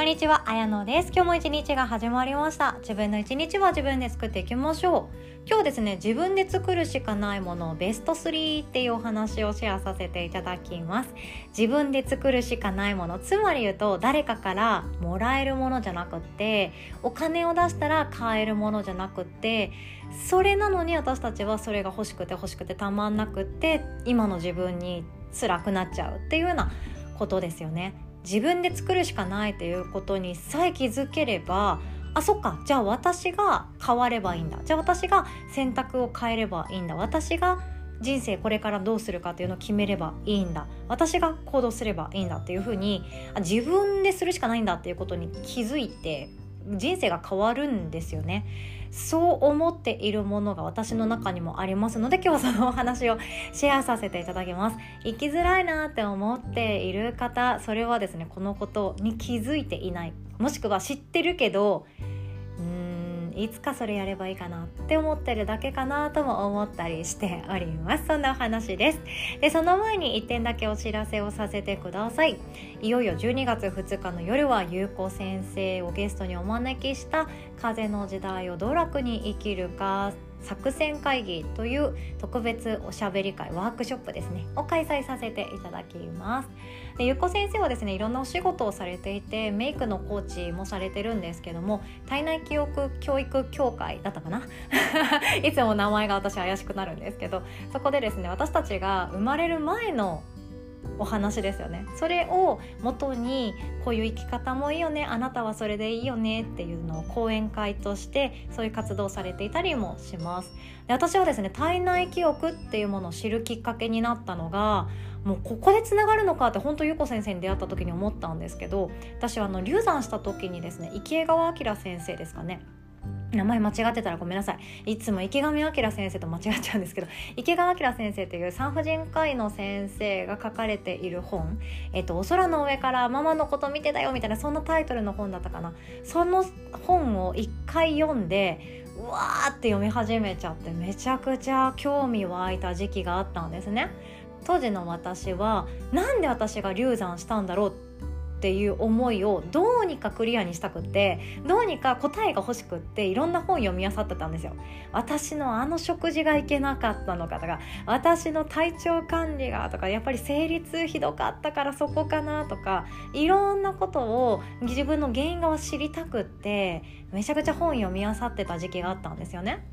こんにちは、あやのです。今日も一日が始まりました。自分の一日は自分で作っていきましょう。今日ですね、自分で作るしかないものベスト3っていうお話をシェアさせていただきます。自分で作るしかないもの、つまり言うと誰かからもらえるものじゃなくって、お金を出したら買えるものじゃなくって、それなのに私たちはそれが欲しくて欲しくてたまんなくって今の自分に辛くなっちゃうっていうようなことですよね。自分で作るしかないということにさえ気づければあそっか。じゃあ私が変わればいいんだ。じゃあ私が選択を変えればいいんだ。私が人生これからどうするかっていうのを決めればいいんだ。私が行動すればいいんだっていうふうに自分でするしかないんだっていうことに気づいて人生が変わるんですよね。そう思っているものが私の中にもありますので今日はそのお話をシェアさせていただきます。生きづらいなって思っている方それはですねこのことに気づいていない。もしくは知ってるけどいつかそれやればいいかなって思ってるだけかなとも思ったりしております。そんなお話です。でその前に1点だけお知らせをさせてください。いよいよ12月2日の夜はゆうこ先生をゲストにお招きした風の時代を道楽に生きるか。作戦会議という特別おしゃべり会ワークショップですねを開催させていただきます。でゆっこ先生はですねいろんなお仕事をされていてメイクのコーチもされてるんですけども体内記憶教育協会だったかな？いつも名前が私怪しくなるんですけどそこでですね私たちが生まれる前のお話ですよね。それを元にこういう生き方もいいよねあなたはそれでいいよねっていうのを講演会としてそういう活動されていたりもします。で私はですね体内記憶っていうものを知るきっかけになったのがもうここでつながるのかって本当ゆうこ先生に出会った時に思ったんですけど私はあの流産した時にですね池川明先生ですかね。名前間違ってたらごめんなさい。いつも池上彰先生と間違っちゃうんですけど 池上彰先生という産婦人科医の先生が書かれている本「えっと、お空の上からママのこと見てたよ」みたいなそんなタイトルの本だったかな。その本を一回読んでうわーって読み始めちゃってめちゃくちゃ興味湧いた時期があったんですね。当時の私はなんで私が流産したんだろうってていう思いをどうにかクリアにしたくってどうにか答えが欲しくっていろんな本読み漁ってたんですよ。私のあの食事がいけなかったのかとか私の体調管理がとかやっぱり生理痛ひどかったからそこかなとかいろんなことを自分の原因が知りたくってめちゃくちゃ本読み漁ってた時期があったんですよね。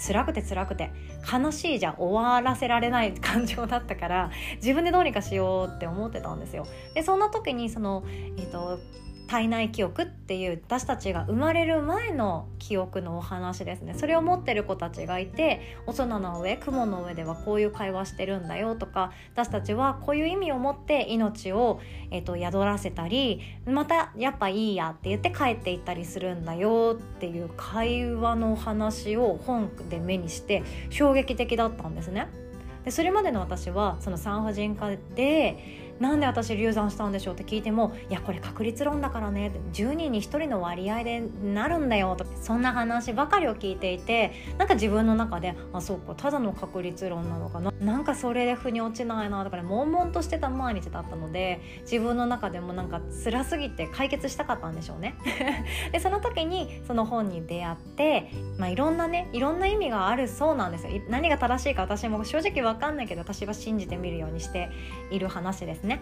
辛くて辛くて悲しいじゃ終わらせられない感情だったから自分でどうにかしようって思ってたんですよ。でそんな時にその、えーと体内記憶っていう私たちが生まれる前の記憶のお話ですねそれを持ってる子たちがいてお空の上雲の上ではこういう会話してるんだよとか私たちはこういう意味を持って命を、えーと、宿らせたりまたやっぱいいやって言って帰っていったりするんだよっていう会話のお話を本で目にして衝撃的だったんですね。でそれまでの私はその産婦人科でなんで私流産したんでしょうって聞いてもいやこれ確率論だからね10人に1人の割合でなるんだよと。そんな話ばかりを聞いていてなんか自分の中であそうかただの確率論なのかな。なんかそれで腑に落ちないなとかね悶々としてた毎日だったので自分の中でもなんか辛すぎて解決したかったんでしょうね。でその時にその本に出会って、まあ、いろんなねいろんな意味があるそうなんですよ。何が正しいか私も正直分かんないけど私は信じてみるようにしている話です。ね。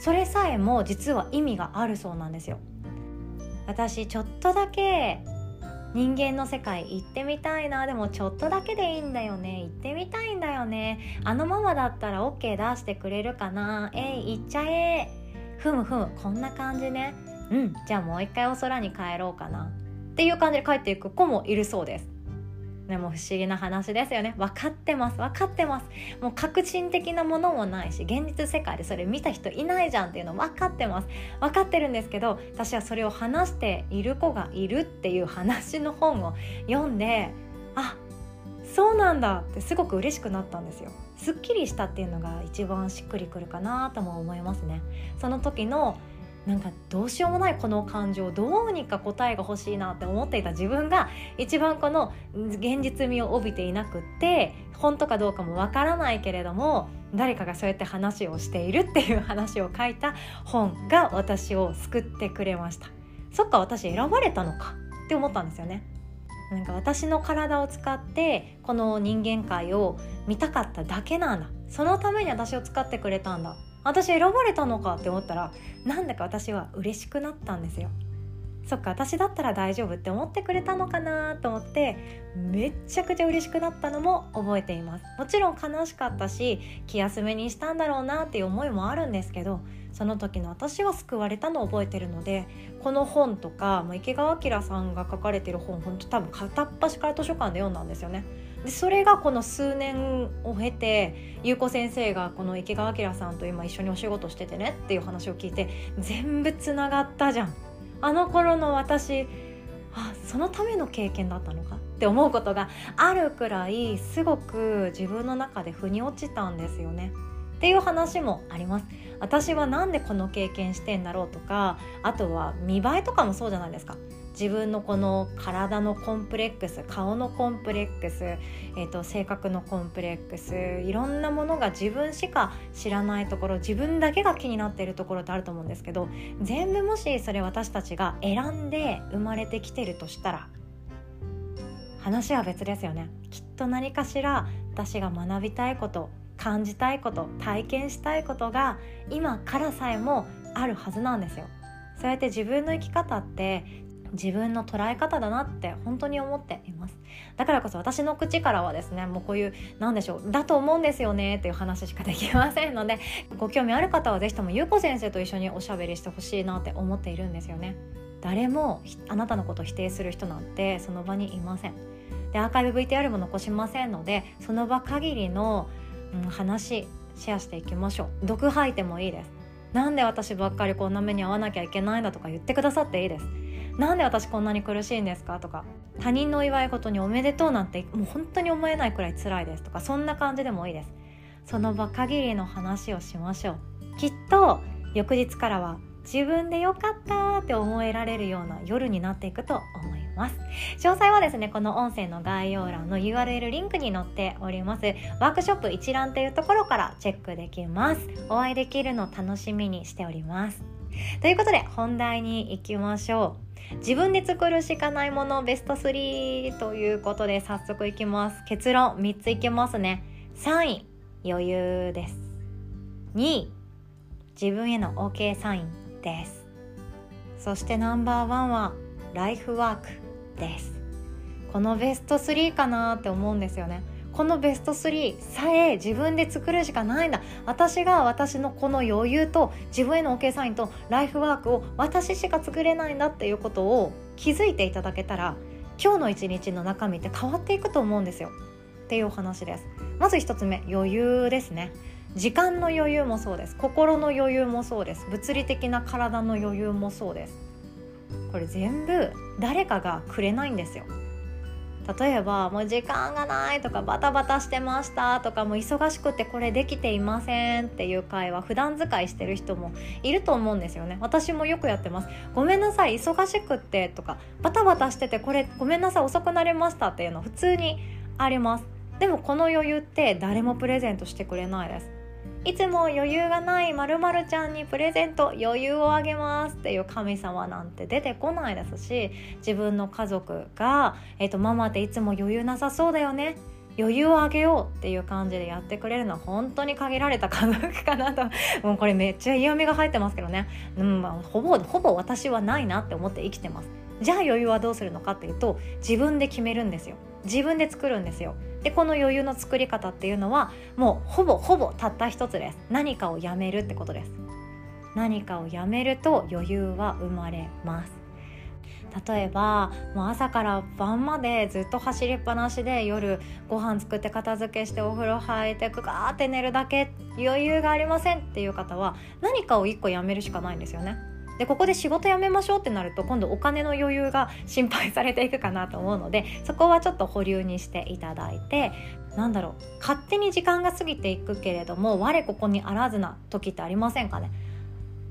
それさえも実は意味があるそうなんですよ。私ちょっとだけ人間の世界行ってみたいな。でもちょっとだけでいいんだよね。行ってみたいんだよね。あのままだったら OK 出してくれるかな。えい行っちゃえ。ふむふむ。こんな感じね。うん。じゃあもう一回お空に帰ろうかな。っていう感じで帰っていく子もいるそうです。でも不思議な話ですよね。分かってます分かってます。もう革新的なものもないし現実世界でそれ見た人いないじゃんっていうの分かってます。分かってるんですけど私はそれを話している子がいるっていう話の本を読んであそうなんだってすごく嬉しくなったんですよ。すっきりしたっていうのが一番しっくりくるかなとも思いますね。その時のなんかどうしようもないこの感情どうにか答えが欲しいなって思っていた自分が一番この現実味を帯びていなくって本当かどうかもわからないけれども誰かがそうやって話をしているっていう話を書いた本が私を救ってくれました。そっか私選ばれたのかって思ったんですよね。なんか私の体を使ってこの人間界を見たかっただけなんだ。そのために私を使ってくれたんだ。私選ばれたのかって思ったらなんだか私は嬉しくなったんですよそっか私だったら大丈夫って思ってくれたのかなと思ってめっちゃくちゃ嬉しくなったのも覚えていますもちろん悲しかったし気休めにしたんだろうなっていう思いもあるんですけどその時の私は救われたのを覚えてるのでこの本とか池川明さんが書かれてる本本当多分片っ端から図書館で読んだんですよね。でそれがこの数年を経て優子先生がこの池川明さんと今一緒にお仕事しててねっていう話を聞いて全部つながったじゃん。あの頃の私あそのための経験だったのか？って思うことがあるくらいすごく自分の中で腑に落ちたんですよね。っていう話もあります。私は何でこの経験してんだろうとかあとは見栄えとかもそうじゃないですか。自分のこの体のコンプレックス顔のコンプレックス、えーと、性格のコンプレックスいろんなものが自分しか知らないところ自分だけが気になっているところってあると思うんですけど全部もしそれ私たちが選んで生まれてきてるとしたら話は別ですよね。きっと何かしら私が学びたいこと感じたいこと体験したいことが今からさえもあるはずなんですよ。そうやって自分の生き方って自分の捉え方だなって本当に思っています。だからこそ私の口からはですねもうこういうなんでしょうだと思うんですよねっていう話しかできませんので ご興味ある方は是非ともゆうこ先生と一緒におしゃべりしてほしいなって思っているんですよね。誰もあなたのことを否定する人なんてその場にいません。でアーカイブ VTR も残しませんのでその場限りの、うん、話シェアしていきましょう。毒吐いてもいいです。なんで私ばっかりこんな目に遭わなきゃいけないんだとか言ってくださっていいです。なんで私こんなに苦しいんですか？とか他人の祝い事におめでとうなんてもう本当に思えないくらい辛いですとかそんな感じでもいいです。その場限りの話をしましょう。きっと翌日からは自分でよかったって思えられるような夜になっていくと思います。詳細はですねこの音声の概要欄の URL リンクに載っております。ワークショップ一覧というところからチェックできます。お会いできるの楽しみにしております。ということで本題に行きましょう。自分で作るしかないものベスト3ということで早速いきます。結論3ついきますね。3位余裕です。2位自分への OK サインです。そしてナンバーワンはライフワークです。このベスト3かなって思うんですよね。このベスト3さえ自分で作るしかないんだ。私が私のこの余裕と自分への OK サインとライフワークを私しか作れないんだっていうことを気づいていただけたら今日の一日の中身って変わっていくと思うんですよ。っていうお話です。まず1つ目余裕ですね。時間の余裕もそうです。心の余裕もそうです。物理的な体の余裕もそうです。これ全部誰かがくれないんですよ。例えばもう時間がないとかバタバタしてましたとかもう忙しくてこれできていませんっていう会話普段使いしてる人もいると思うんですよね。私もよくやってます。ごめんなさい忙しくってとかバタバタしててこれごめんなさい遅くなりましたっていうの普通にあります。でもこの余裕って誰もプレゼントしてくれないです。いつも余裕がないまるちゃんにプレゼント余裕をあげますっていう神様なんて出てこないですし自分の家族が、えーと、ママっていつも余裕なさそうだよね。余裕をあげようっていう感じでやってくれるのは本当に限られた家族かなと。もうこれめっちゃ嫌味が入ってますけどね、うん、ほぼほぼ私はないなって思って生きてます。じゃあ余裕はどうするのかっていうと自分で決めるんですよ。自分で作るんですよ。でこの余裕の作り方っていうのはもうほぼほぼたった一つです。何かをやめるってことです。何かをやめると余裕は生まれます。例えばもう朝から晩までずっと走りっぱなしで夜ご飯作って片付けしてお風呂入ってガーって寝るだけ余裕がありませんっていう方は何かを1個やめるしかないんですよね。でここで仕事辞めましょうってなると今度お金の余裕が心配されていくかなと思うのでそこはちょっと保留にしていただいてなんだろう勝手に時間が過ぎていくけれども我ここにあらずな時ってありませんかね？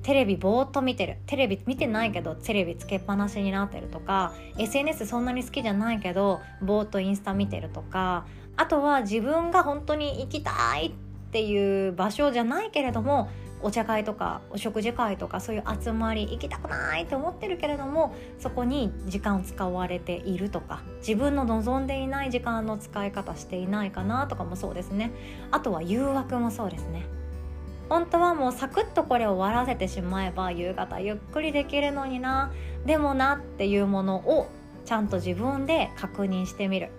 テレビぼーっと見てる。テレビ見てないけどテレビつけっぱなしになってるとか SNS そんなに好きじゃないけどぼーっとインスタ見てるとかあとは自分が本当に行きたいっていう場所じゃないけれどもお茶会とかお食事会とかそういう集まり行きたくないって思ってるけれどもそこに時間を使われているとか自分の望んでいない時間の使い方していないかなとかもそうですね。あとは誘惑もそうですね。本当はもうサクッとこれを終わらせてしまえば夕方ゆっくりできるのになでもなっていうものをちゃんと自分で確認してみる。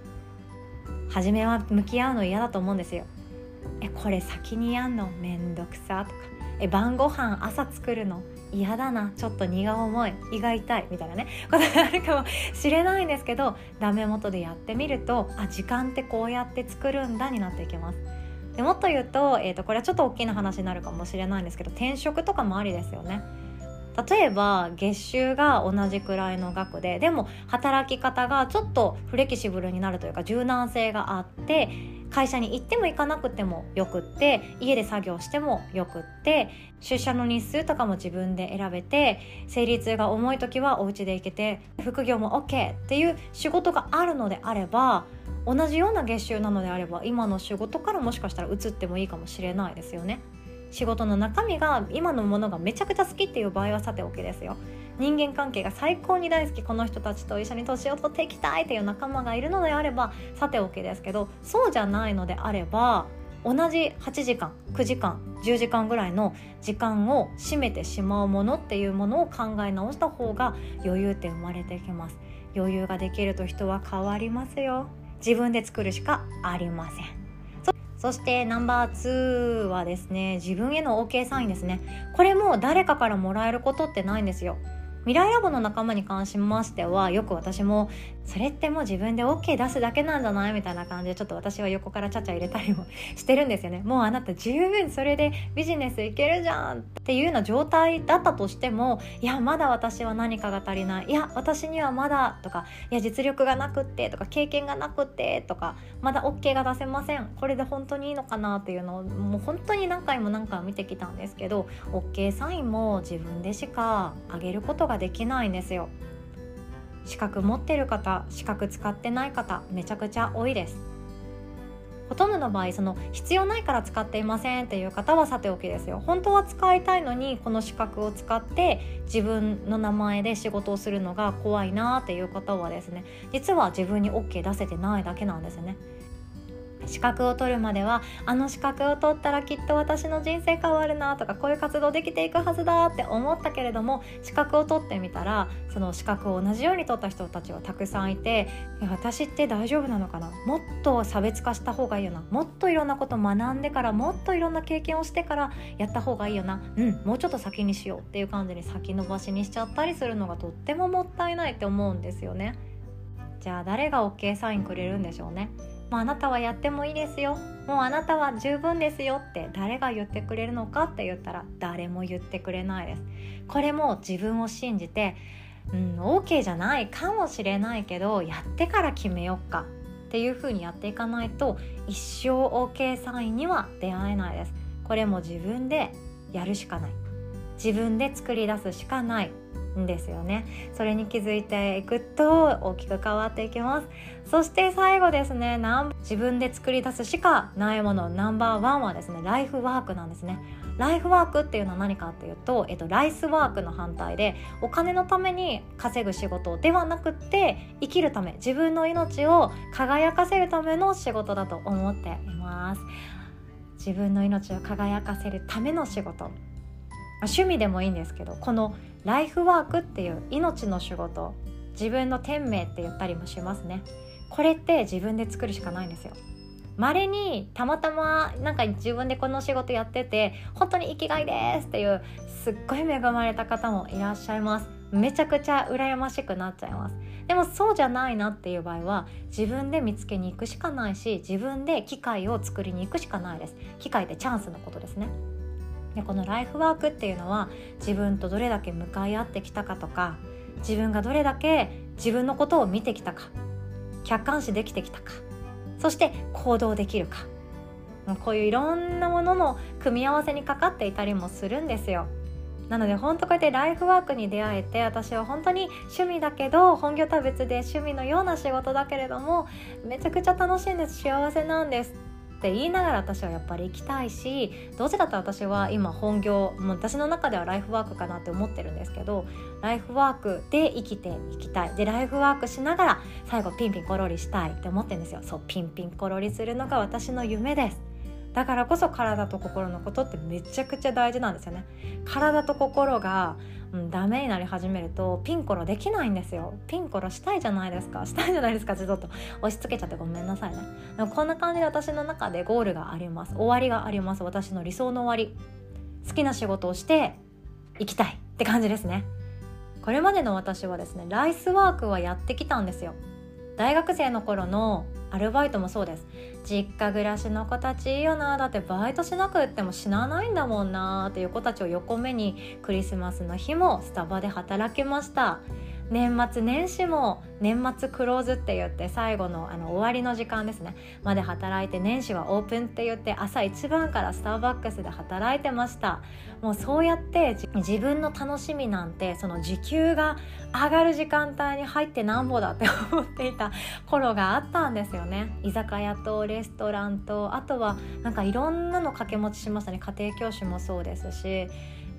初めは向き合うの嫌だと思うんですよ。えこれ先にやんの？めんどくさとか。え晩ご飯朝作るの？嫌だな。ちょっと荷が重い。胃が痛いみたいなね。ことがあるかもしれないんですけどダメ元でやってみるとあ時間ってこうやって作るんだになっていきます。でもっと言うと,、えーと、これはちょっと大きな話になるかもしれないんですけど転職とかもありですよね。例えば月収が同じくらいの額ででも働き方がちょっとフレキシブルになるというか柔軟性があって会社に行っても行かなくてもよくって家で作業してもよくって出社の日数とかも自分で選べて生理痛が重い時はお家で行けて副業も OK っていう仕事があるのであれば同じような月収なのであれば今の仕事からもしかしたら移ってもいいかもしれないですよね。仕事の中身が今のものがめちゃくちゃ好きっていう場合はさておきですよ。人間関係が最高に大好きこの人たちと一緒に年を取っていきたいっていう仲間がいるのであればさておきですけどそうじゃないのであれば同じ8時間9時間10時間ぐらいの時間を占めてしまうものっていうものを考え直した方が余裕って生まれてきます。余裕ができると人は変わりますよ。自分で作るしかありません。そしてナンバー2はですね自分への OK サインですね。これも誰かからもらえることってないんですよ。未来ラボの仲間に関しましてはよく私もそれってもう自分で OK 出すだけなんじゃないみたいな感じでちょっと私は横からちゃちゃ入れたりもしてるんですよね。もうあなた十分それでビジネスいけるじゃんっていうような状態だったとしてもいやまだ私は何かが足りない。いや私にはまだとかいや実力がなくってとか経験がなくってとかまだ OK が出せません。これで本当にいいのかなっていうのをもう本当に何回も何回も見てきたんですけど OK サインも自分でしか上げることができないんですよ。資格持ってる方資格使ってない方めちゃくちゃ多いです。ほとんどの場合その必要ないから使っていませんっていう方はさておきですよ。本当は使いたいのにこの資格を使って自分の名前で仕事をするのが怖いなっていう方はですね実は自分に OK 出せてないだけなんですね。資格を取るまではあの資格を取ったらきっと私の人生変わるなとかこういう活動できていくはずだって思ったけれども資格を取ってみたらその資格を同じように取った人たちはたくさんいて私って大丈夫なのかな？もっと差別化した方がいいよな？もっといろんなこと学んでからもっといろんな経験をしてからやった方がいいよな？うんもうちょっと先にしようっていう感じに先延ばしにしちゃったりするのがとってももったいないって思うんですよね。じゃあ誰が OK サインくれるんでしょうね？もうあなたはやってもいいですよ。もうあなたは十分ですよって誰が言ってくれるのかって言ったら誰も言ってくれないです。これも自分を信じてうん OK じゃないかもしれないけどやってから決めよっか。っていう風にやっていかないと一生 OK サインには出会えないです。これも自分でやるしかない。自分で作り出すしかない。んですよね。それに気づいていくと大きく変わっていきます。そして最後ですね自分で作り出すしかないものナンバーワンはですねライフワークなんですね。ライフワークっていうのは何かっていうと、えっと、ライスワークの反対でお金のために稼ぐ仕事ではなくって生きるため自分の命を輝かせるための仕事だと思っています。自分の命を輝かせるための仕事。趣味でもいいんですけどこのライフワークっていう命の仕事自分の天命って言ったりもしますね。これって自分で作るしかないんですよ。稀にたまたまなんか自分でこの仕事やってて本当に生きがいですっていうすっごい恵まれた方もいらっしゃいます。めちゃくちゃ羨ましくなっちゃいます。でもそうじゃないなっていう場合は自分で見つけに行くしかないし自分で機会を作りに行くしかないです。機会ってチャンスのことですね。でこのライフワークっていうのは自分とどれだけ向かい合ってきたかとか自分がどれだけ自分のことを見てきたか客観視できてきたかそして行動できるか。こういういろんなものの組み合わせにかかっていたりもするんですよ。なので本当こうやってライフワークに出会えて私は本当に趣味だけど本業とは別で趣味のような仕事だけれどもめちゃくちゃ楽しいんです。幸せなんです。って言いながら私はやっぱり行きたいしどうせだったら私は今本業もう私の中ではライフワークかなって思ってるんですけどライフワークで生きていきたい。でライフワークしながら最後ピンピンコロリしたいって思ってるんですよ。そうピンピンコロリするのが私の夢です。だからこそ体と心のことってめちゃくちゃ大事なんですよね。体と心が、うん、ダメになり始めるとピンコロできないんですよ。ピンコロしたいじゃないですか。したいじゃないですか。ちょっと押し付けちゃってごめんなさいね。こんな感じで私の中でゴールがあります。終わりがあります。私の理想の終わり。好きな仕事をしていきたい。って感じですね。これまでの私はですねライスワークはやってきたんですよ。大学生の頃のアルバイトもそうです。実家暮らしの子たちいいよな。だってバイトしなくっても死なないんだもんな。っていう子たちを横目にクリスマスの日もスタバで働きました。年末年始も年末クローズって言って最後のあの終わりの時間ですね。まで働いて年始はオープンって言って朝一番からスターバックスで働いてました。もうそうやって自分の楽しみなんてその時給が上がる時間帯に入ってなんぼだって思っていた頃があったんですよね。居酒屋とレストランとあとはなんかいろんなの掛け持ちしましたね。家庭教師もそうですし。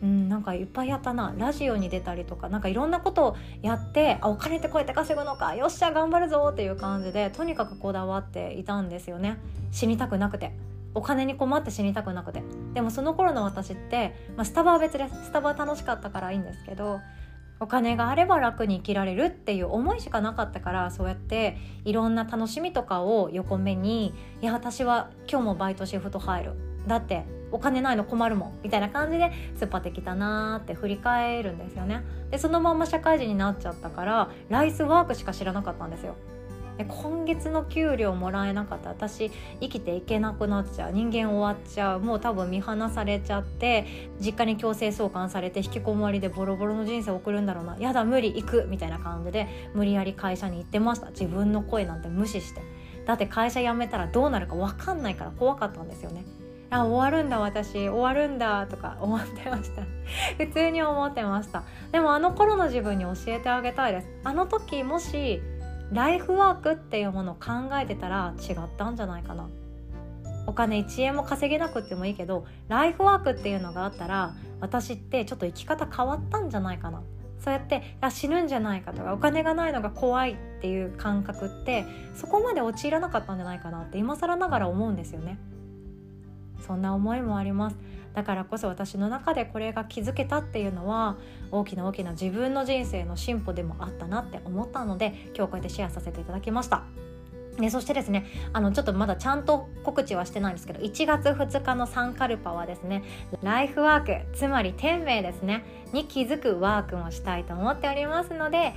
うん、なんかいっぱいやったな。ラジオに出たりとかなんかいろんなことをやってあお金ってこうやって稼ぐのかよっしゃ頑張るぞっていう感じでとにかくこだわっていたんですよね。死にたくなくて。お金に困って死にたくなくて。でもその頃の私って、まあ、スタバは別でスタバは楽しかったからいいんですけどお金があれば楽に生きられるっていう思いしかなかったからそうやっていろんな楽しみとかを横目にいや私は今日もバイトシフト入る。だってお金ないの困るもんみたいな感じで突っ張ってきたなーって振り返るんですよね。でそのまま社会人になっちゃったからライスワークしか知らなかったんですよ。で今月の給料もらえなかった。私生きていけなくなっちゃう。人間終わっちゃう。もう多分見放されちゃって実家に強制送還されて引きこもりでボロボロの人生を送るんだろうな。やだ無理行くみたいな感じで無理やり会社に行ってました。自分の声なんて無視して。だって会社辞めたらどうなるか分かんないから怖かったんですよね。あ終わるんだ私。終わるんだとか思ってました。普通に思ってました。でもあの頃の自分に教えてあげたいです。あの時もしライフワークっていうものを考えてたら違ったんじゃないかな。お金1円も稼げなくてもいいけどライフワークっていうのがあったら私ってちょっと生き方変わったんじゃないかな。そうやって死ぬんじゃないかとかお金がないのが怖いっていう感覚ってそこまで陥らなかったんじゃないかなって今更ながら思うんですよね。そんな思いもあります。だからこそ私の中でこれが気づけたっていうのは大きな大きな自分の人生の進歩でもあったなって思ったので今日こうやってシェアさせていただきました。でそしてですねあのちょっとまだちゃんと告知はしてないんですけど1月2日のサンカルパはですねライフワークつまり天命ですねに気づくワークもしたいと思っておりますので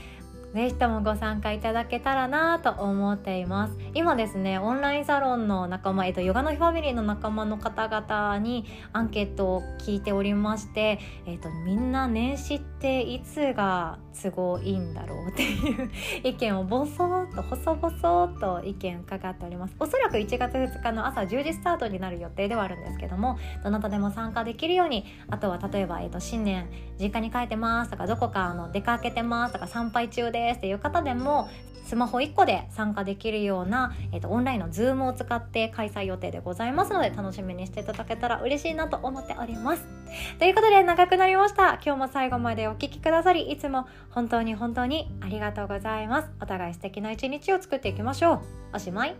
ぜひともご参加いただけたらなと思っています。今ですねオンラインサロンの仲間、えっと、ヨガの日ファミリーの仲間の方々にアンケートを聞いておりまして、えっと、みんな年始っていつが都合いいんだろうっていう意見をボソッと細々と意見伺っております。おそらく1月2日の朝10時スタートになる予定ではあるんですけどもどなたでも参加できるようにあとは例えば、えっと、新年実家に帰ってますとかどこかあの出かけてますとか参拝中でですっていう方でもスマホ1個で参加できるような、えーと、オンラインの Zoom を使って開催予定でございますので楽しみにしていただけたら嬉しいなと思っております。ということで長くなりました。今日も最後までお聴きくださりいつも本当に本当にありがとうございます。お互い素敵な一日を作っていきましょう。おしまい。